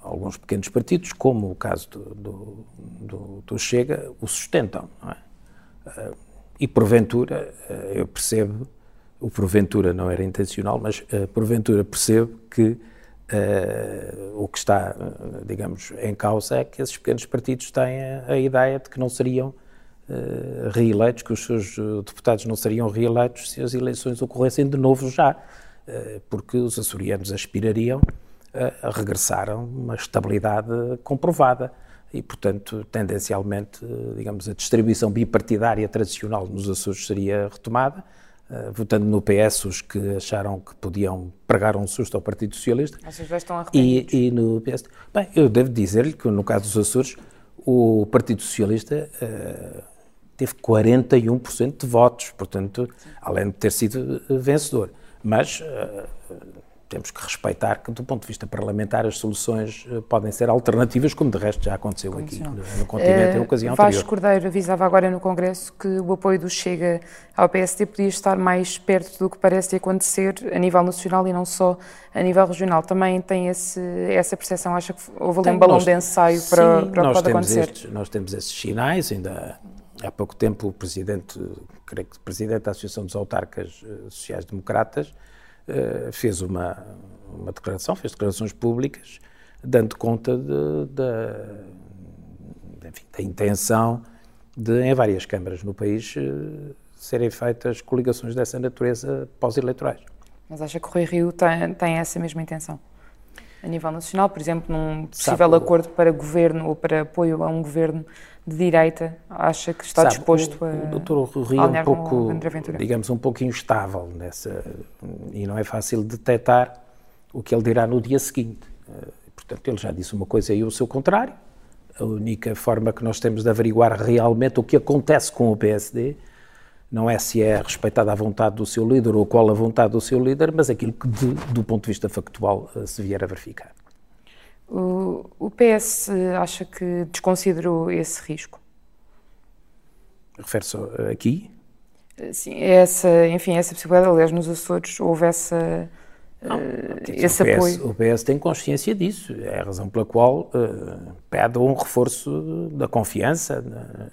alguns pequenos partidos, como o caso do, do, do, do Chega, o sustentam. É? E porventura, eu percebo, o porventura não era intencional, mas porventura percebo que Uh, o que está, digamos, em causa é que esses pequenos partidos têm a, a ideia de que não seriam uh, reeleitos, que os seus uh, deputados não seriam reeleitos se as eleições ocorressem de novo já, porque os açorianos aspirariam a regressar a uma estabilidade comprovada. E, portanto, tendencialmente, digamos, a distribuição bipartidária tradicional nos Açores seria retomada Uh, votando no PS os que acharam que podiam pregar um susto ao Partido Socialista. Vocês já estão e, e no PS. Bem, eu devo dizer-lhe que no caso dos Açores, o Partido Socialista uh, teve 41% de votos, portanto, Sim. além de ter sido vencedor. Mas uh, temos que respeitar que, do ponto de vista parlamentar, as soluções uh, podem ser alternativas, como de resto já aconteceu aqui no, no continente uh, em ocasião Vasco anterior. Cordeiro avisava agora no Congresso que o apoio do Chega ao PSD podia estar mais perto do que parece acontecer a nível nacional e não só a nível regional. Também tem esse, essa percepção? Acha que houve ali um balão nós, de ensaio para, sim, para o que pode acontecer? Estes, nós temos esses sinais, ainda há pouco tempo o Presidente, creio que o Presidente da Associação dos Autarcas eh, Sociais-Democratas, eh, fez uma, uma declaração, fez declarações públicas, dando conta enfim, da intenção de, em várias câmaras no país, eh, serem feitas coligações dessa natureza pós-eleitorais. Mas acha que o Rui Rio tem, tem essa mesma intenção? A nível nacional, por exemplo, num possível Sabe, acordo para governo ou para apoio a um governo de direita, acha que está Sabe, disposto o, a. O doutor Rio é um pouco, digamos, um pouco instável nessa. e não é fácil detectar o que ele dirá no dia seguinte. Eh, portanto, ele já disse uma coisa e o seu contrário. A única forma que nós temos de averiguar realmente o que acontece com o PSD não é se é respeitada a vontade do seu líder ou qual a vontade do seu líder, mas aquilo que, de, do ponto de vista factual, eh, se vier a verificar. O, o PS acha que desconsiderou esse risco? Refere-se aqui? Sim, essa, enfim, essa possibilidade, aliás, nos Açores houve essa, não, uh, esse o PS, apoio. O PS tem consciência disso, é a razão pela qual uh, pede um reforço da confiança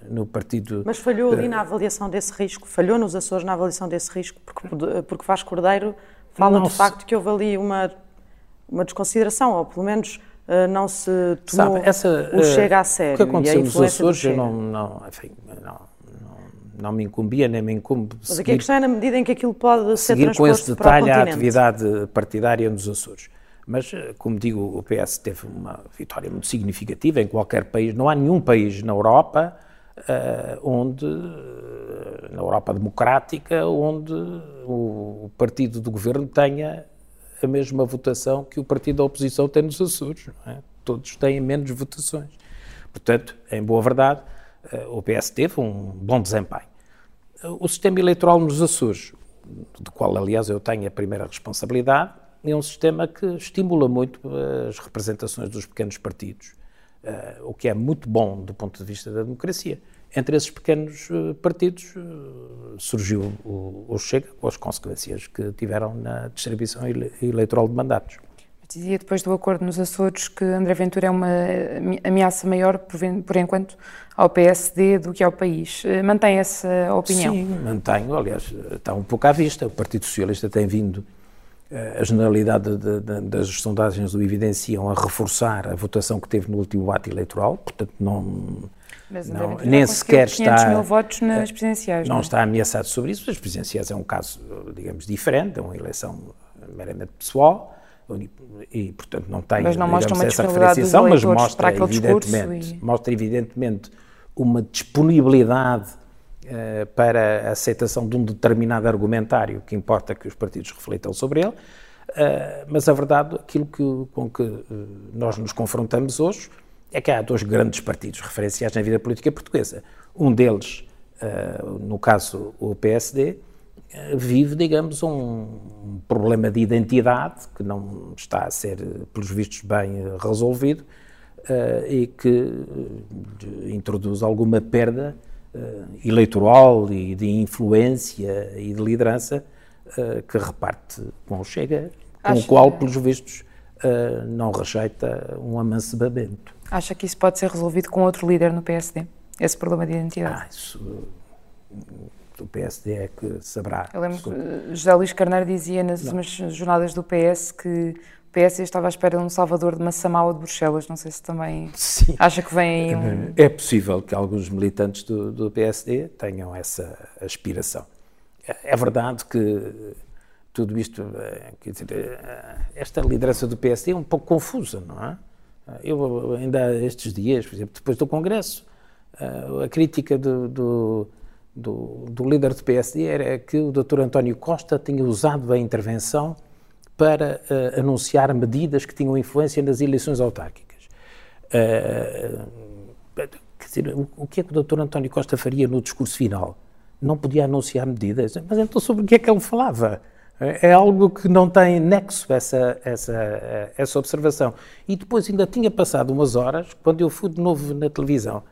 no partido. Mas falhou ali uh, na avaliação desse risco, falhou nos Açores na avaliação desse risco, porque, porque Vasco Cordeiro fala de facto que houve ali uma, uma desconsideração, ou pelo menos uh, não se tomou Sabe, essa, o chega a sério. O que aconteceu nos Açores, eu não, não, enfim, não, não, me incumbia nem me incumbe. Mas aqui a questão é na medida em que aquilo pode ser seguir com esse detalhe a atividade partidária nos Açores. Mas, eh, como digo, o PS teve uma vitória muito significativa em qualquer país. Não há nenhum país na Europa uh, onde, na Europa democrática, onde o partido do governo tenha a mesma votação que o partido da oposição tem nos Açores. É? Todos têm menos votações. Portanto, em boa verdade, eh, o PS teve um bom desempenho. O sistema eleitoral nos Açores, do qual, aliás, eu tenho a primeira responsabilidade, é um sistema que estimula muito as representações dos pequenos partidos, eh, o que é muito bom do ponto de vista da democracia entre esses pequenos eh, partidos eh, surgiu o, o Chega, com as consequências que tiveram na distribuição eleitoral de mandatos. Dizia depois do acordo nos Açores que André Ventura é uma ameaça maior, por, por enquanto, ao PSD do que ao país. Eh, mantém essa opinião? Sim, mantenho. Aliás, está um pouco à vista. O Partido Socialista tem vindo, a generalidade de, de, das sondagens o evidenciam, a reforçar a votação que teve no último ato eleitoral. Portanto, não mas não, nem sequer está. mil votos nas eh, presidenciais. Não, não, é? está ameaçado sobre isso. As presidenciais é um caso, digamos, diferente, é uma eleição meramente pessoal e, portanto, não tem mas não digamos, mostra uma essa referenciação, mas mostra evidentemente, e... mostra evidentemente uma disponibilidade uh, para a aceitação de um determinado argumentário que importa que os partidos reflitam sobre ele. Uh, mas a verdade, aquilo que, com que uh, nós nos confrontamos hoje é que há dois grandes partidos referenciais na vida política portuguesa. Um deles, no caso o PSD, vive, digamos, um, problema de identidade que não está a ser, pelos vistos, bem resolvido uh, e que introduz alguma perda eleitoral e de influência e de liderança que reparte com o Chega, com o qual, pelos vistos, não rejeita um amancebamento. Acha que isso pode ser resolvido com outro líder no PSD? Esse problema de identidade? Ah, isso o PSD é que saberá. Eu lembro que José Luís Carneiro dizia nas últimas jornadas do PS que o PS estava à espera de um salvador de Massamau de Bruxelas. Não sei se também Sim. acha que vem aí um... É possível que alguns militantes do, do PSD tenham essa aspiração. É, é verdade que tudo isto, eh, quer dizer, eh, esta liderança do PSD é um pouco confusa, não é? Eu ainda estes dias, por exemplo, depois do Congresso, eh, a crítica do, do, do, do líder do PSD era que o Dr. António Costa tinha usado a intervenção para uh, anunciar medidas que tinham influência nas eleições autárquicas. Uh, quer dizer, o, o, que é que o Dr. António Costa faria no discurso final? Não podia anunciar medidas, mas então sobre o que é que ele falava? É algo que não tem nexo essa, essa, essa observação. E depois ainda tinha passado umas horas, quando eu fui de novo na televisão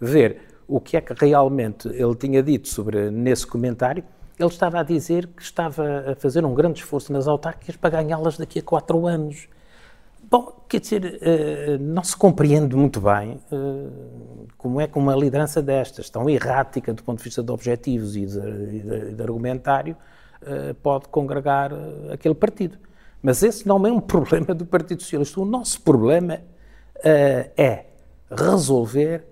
ver o que é que realmente ele tinha dito sobre nesse comentário, ele estava a dizer que estava a fazer um grande esforço nas autárquicas para ganhá-las daqui a quatro anos. Bom, quer dizer, eh, não se compreende muito bem eh, como é que uma liderança destas, tão errática do ponto de vista de objetivos e de, de, de argumentário, eh, pode congregar aquele partido. Mas esse não é um problema do Partido Socialista. O nosso problema é resolver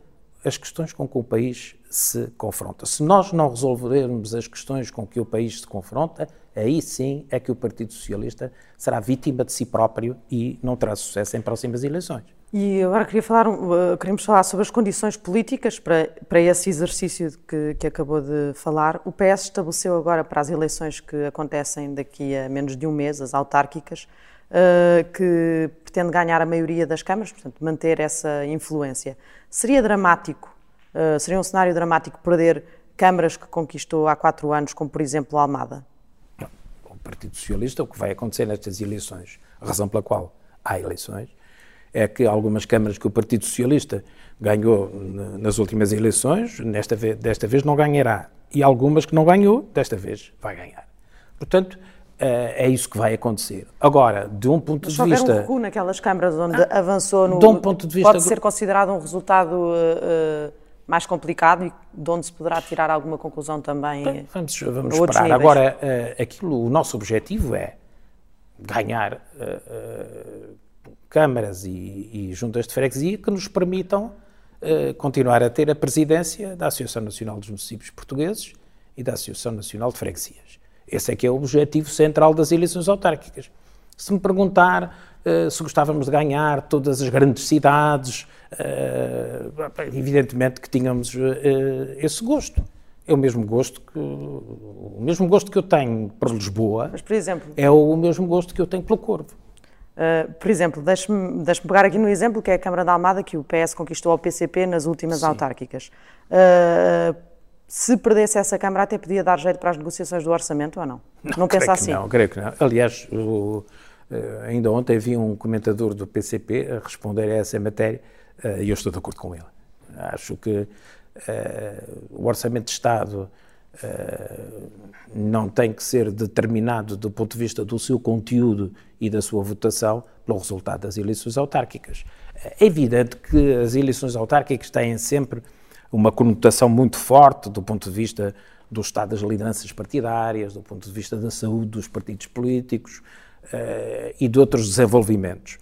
as questões com que o país se confronta. Se nós não resolvermos as questões com que o país se confronta, aí sim é que o Partido Socialista será vítima de si próprio e não terá sucesso em próximas eleições. E agora queria falar, uh, queríamos falar sobre as condições políticas para, para esse exercício que, que acabou de falar. O PS estabeleceu agora para as eleições que acontecem daqui a menos de um mês, as autárquicas, que pretende ganhar a maioria das câmaras, portanto, manter essa influência. Seria dramático, uh, seria um cenário dramático perder câmaras que conquistou há quatro anos, como por exemplo a Almada? Não. O Partido Socialista, o que vai acontecer nestas eleições, a razão pela qual há eleições, é que algumas câmaras que o Partido Socialista ganhou nas últimas eleições, nesta vez, desta vez não ganhará. E algumas que não ganhou, desta vez vai ganhar. Portanto, é, é isso que vai acontecer. Agora, de um ponto de vista. um recuo naquelas câmaras onde ah, avançou no. De um ponto de vista. Pode ser considerado um resultado uh, mais complicado e de onde se poderá tirar alguma conclusão também. Bem, vamos vamos esperar. Níveis. Agora, uh, aquilo, o nosso objetivo é ganhar câmaras e, e, juntas de freguesia que nos permitam continuar a ter a presidência da Associação Nacional dos Municípios Portugueses e da Associação Nacional de Freguesias. Esse é que é o objetivo central das eleições autárquicas. Se me perguntar uh, se gostávamos de ganhar todas as grandes cidades, uh, evidentemente que tínhamos uh, esse gosto. É o mesmo gosto que o mesmo gosto que eu tenho por Lisboa. Mas, por exemplo, é o mesmo gosto que eu tenho pelo Corvo. Uh, por exemplo, deixe-me deixe pegar aqui no exemplo que é a Câmara da Almada, que o PS conquistou ao PCP nas últimas Sim. autárquicas. Uh, se perdesse essa Câmara, até podia dar jeito para as negociações do orçamento ou não? Não, não pensa assim? Não, creio que não. Aliás, o, eh, ainda ontem havia um comentador do PCP a responder a essa matéria eh, e eu estou de acordo com ele. Acho que uh, o orçamento de Estado uh, não tem que ser determinado do ponto de vista do seu conteúdo e da sua votação pelo resultado das eleições autárquicas. É evidente que as eleições autárquicas têm sempre uma conotação muito forte do ponto de vista do estado das lideranças partidárias, do ponto de vista da saúde dos partidos políticos uh, e de outros desenvolvimentos.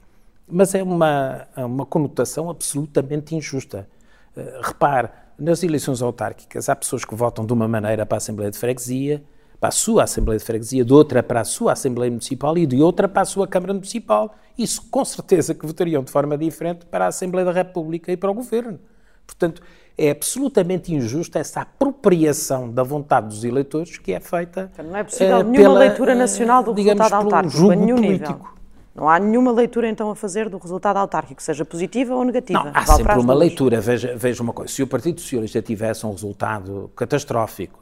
Mas é uma, é uma conotação absolutamente injusta. Uh, repare, nas eleições autárquicas há pessoas que votam de uma maneira para a Assembleia de Freguesia, para a sua Assembleia de Freguesia, de outra para a sua Assembleia Municipal e de outra para a sua Câmara Municipal. Isso com certeza que votariam de forma diferente para a Assembleia da República e para o Governo. Portanto, é absolutamente injusta essa apropriação da vontade dos eleitores que é feita. Então, não é possível uh, nenhuma pela, leitura nacional do digamos, resultado autárquico, a nenhum político. nível. Não há nenhuma leitura então a fazer do resultado autárquico, seja positiva ou negativa. Não, há sempre uma leitura. Veja, veja uma coisa: se o Partido Socialista tivesse um resultado catastrófico,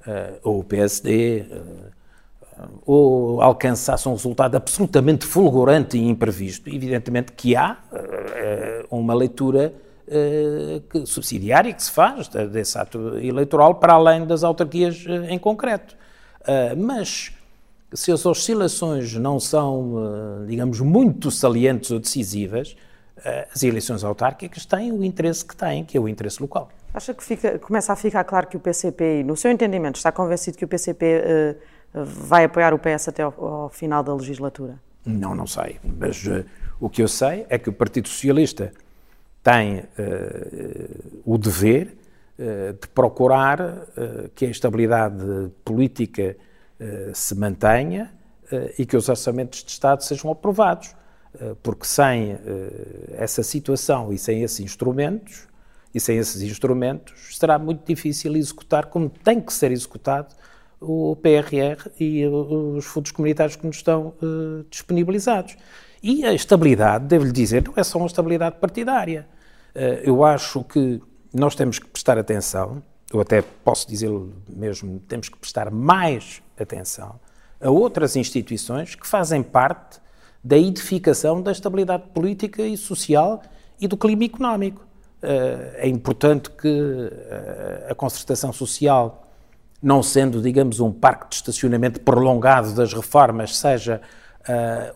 uh, ou o PSD, uh, ou alcançasse um resultado absolutamente fulgurante e imprevisto, evidentemente que há uma leitura uh, que, subsidiária que se faz desse ato eleitoral para além das autarquias uh, em concreto. Uh, mas se as oscilações não são, digamos, muito salientes ou decisivas, as eleições autárquicas têm o interesse que têm, que é o interesse local. Acha que fica, começa a ficar claro que o PCP, no seu entendimento, está convencido que o PCP vai apoiar o PS até ao, ao, final da legislatura? Não, não sei. Mas o que eu sei é que o Partido Socialista tem uh, o dever uh, de procurar uh, que a estabilidade política se mantenha e que os orçamentos de Estado sejam aprovados, porque sem essa situação e sem esses instrumentos, e sem esses instrumentos será muito difícil executar como tem que ser executado o PRR e os fundos comunitários que nos estão disponibilizados. E a estabilidade, devo-lhe dizer, não é só uma estabilidade partidária. Eh, eu acho que nós temos que prestar atenção, eu até posso dizer mesmo, temos que prestar mais atenção a outras instituições que fazem parte da edificação da estabilidade política e social e do clima económico. Eh, é importante que eh, a concertação social, não sendo, digamos, um parque de estacionamento prolongado das reformas, seja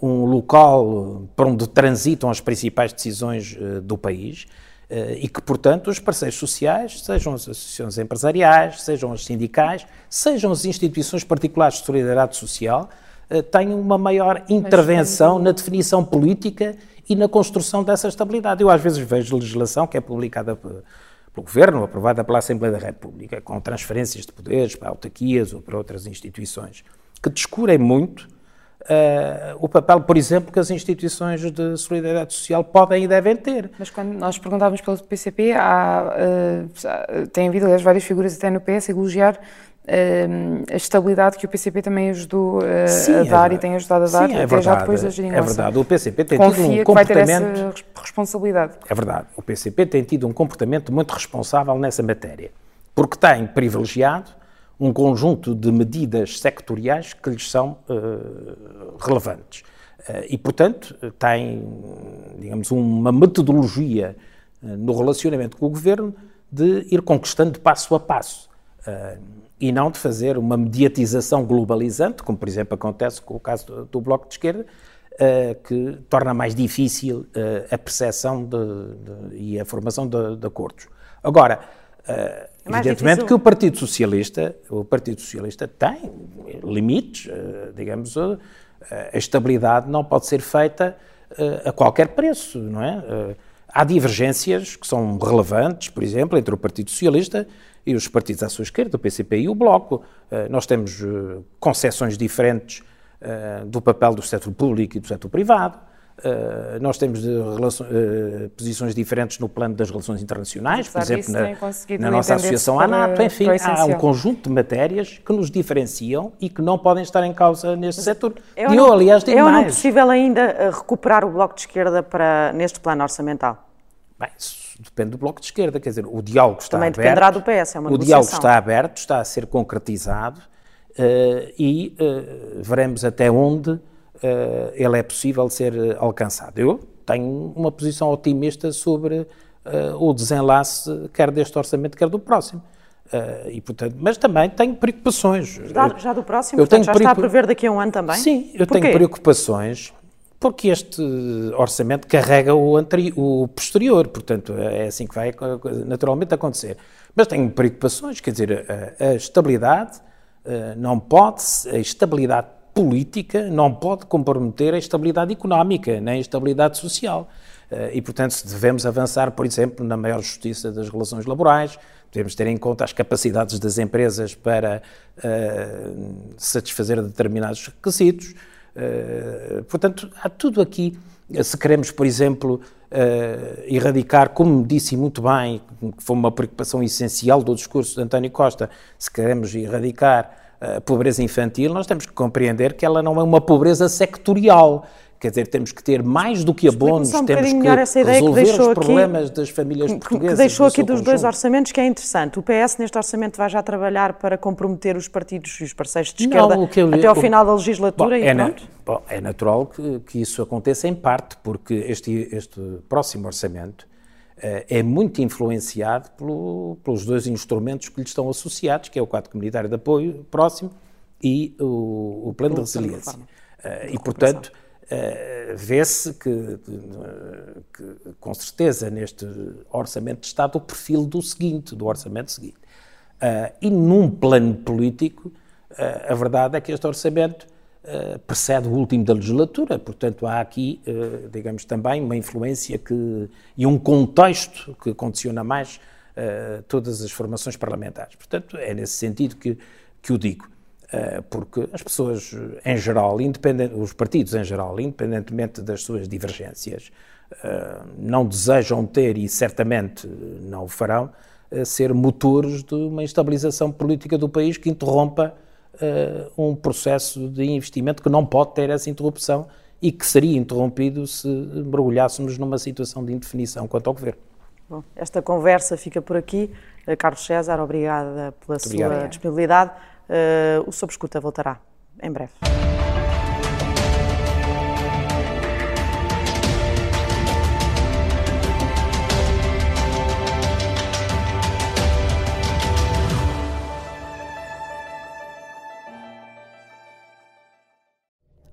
um local para onde transitam as principais decisões do país e que, portanto, os parceiros sociais, sejam as associações empresariais, sejam as sindicais, sejam as instituições particulares de solidariedade social, tenham uma maior intervenção na definição política e na construção dessa estabilidade. Eu às vezes vejo legislação que é publicada pelo Governo, aprovada pela Assembleia da República, com transferências de poderes para autarquias ou para outras instituições, que descurem muito Uh, o papel, por exemplo, que as instituições de solidariedade social podem e devem ter. Mas quando nós perguntávamos pelo PCP, há, uh, tem havido, aliás, várias figuras até no PS a elogiar uh, a estabilidade que o PCP também ajudou Sim, a é dar é e tem ajudado a dar, Sim, é verdade, já depois da geringonça. É verdade, o PCP tem Confia tido um comportamento... que vai ter essa responsabilidade. É verdade, o PCP tem tido um comportamento muito responsável nessa matéria, porque tem privilegiado um conjunto de medidas sectoriais que lhes são uh, relevantes. Uh, e, portanto, tem, digamos, uma metodologia uh, no relacionamento com o governo de ir conquistando passo a passo e não de fazer uma mediatização globalizante, como, por exemplo, acontece com o caso do, do Bloco de Esquerda, que torna mais difícil a percepção de, de, e a formação de, de acordos. Agora, Uh, evidentemente difícil. que o Partido Socialista, o Partido Socialista tem limites, uh, digamos, uh, a estabilidade não pode ser feita a qualquer preço, não é? há divergências que são relevantes, por exemplo, entre o Partido Socialista e os partidos à sua esquerda, o PCP e o Bloco. nós temos concessões diferentes do papel do setor público e do setor privado. Uh, nós temos uh, posições diferentes no plano das relações internacionais, por exemplo, na, na nossa associação à NATO. Enfim, há um conjunto de matérias que nos diferenciam e que não podem estar em causa neste setor. É e eu, aliás, digo é mais. É possível ainda eh, recuperar o Bloco de Esquerda para, neste plano orçamental? Bem, isso depende do Bloco de Esquerda, quer dizer, o diálogo está Também aberto. Também dependerá do PS, é uma O diálogo está aberto, está a ser concretizado uh, e veremos até onde ele é possível ser eh, alcançado. Eu tenho uma posição otimista sobre uh, o desenlace quer deste orçamento, quer do próximo. Uh, e, portanto, mas também tenho preocupações. Já, já do próximo? Eu portanto, já preocup... está a prever daqui a um ano também? Sim, eu tenho preocupações porque este orçamento carrega o, anteri... o posterior, portanto, é assim que vai naturalmente acontecer. Mas tenho preocupações, quer dizer, a, a estabilidade não pode, a estabilidade política não pode comprometer a estabilidade económica, nem a estabilidade social. Eh, e, portanto, se devemos avançar, por exemplo, na maior justiça das relações laborais, devemos ter em conta as capacidades das empresas para uh, satisfazer determinados requisitos. Uh, portanto, há tudo aqui. Se queremos, por exemplo, uh, erradicar, como disse muito bem, que foi uma preocupação essencial do discurso de António Costa, se queremos erradicar a pobreza infantil, nós temos que compreender que ela não é uma pobreza sectorial. Quer dizer, temos que ter mais do que abonos, um temos que essa ideia resolver que os problemas aqui, das famílias portuguesas. Que deixou aqui dos conjunto. dois orçamentos, que é interessante. O PS, neste orçamento, vai já trabalhar para comprometer os partidos e os parceiros de esquerda não, eu, até ao final da legislatura bom, e é pronto? Na, bom, é natural que, que, isso aconteça em parte, porque este, este próximo orçamento é muito influenciado pelo, pelos dois instrumentos que lhe estão associados, que é o quadro comunitário de apoio próximo e o, o plano o de resiliência. Uh, e, portanto, uh, vê-se que, que, com certeza, neste orçamento de Estado, o perfil do seguinte, do orçamento seguinte. e num plano político, a verdade é que este orçamento uh, precede o último da legislatura, portanto há aqui, uh, digamos, também uma influência que, e um contexto que condiciona mais uh, todas as formações parlamentares. Portanto, é nesse sentido que, que o digo. Porque as pessoas em geral, os partidos em geral, independentemente das suas divergências, não desejam ter e certamente não o farão, ser motores de uma estabilização política do país que interrompa uh, um processo de investimento que não pode ter essa interrupção e que seria interrompido se mergulhássemos numa situação de indefinição quanto ao governo. Bom, esta conversa fica por aqui. Uh, Carlos César, obrigada pela Muito sua obrigado. disponibilidade. Uh, o Sob Escuta voltará em breve.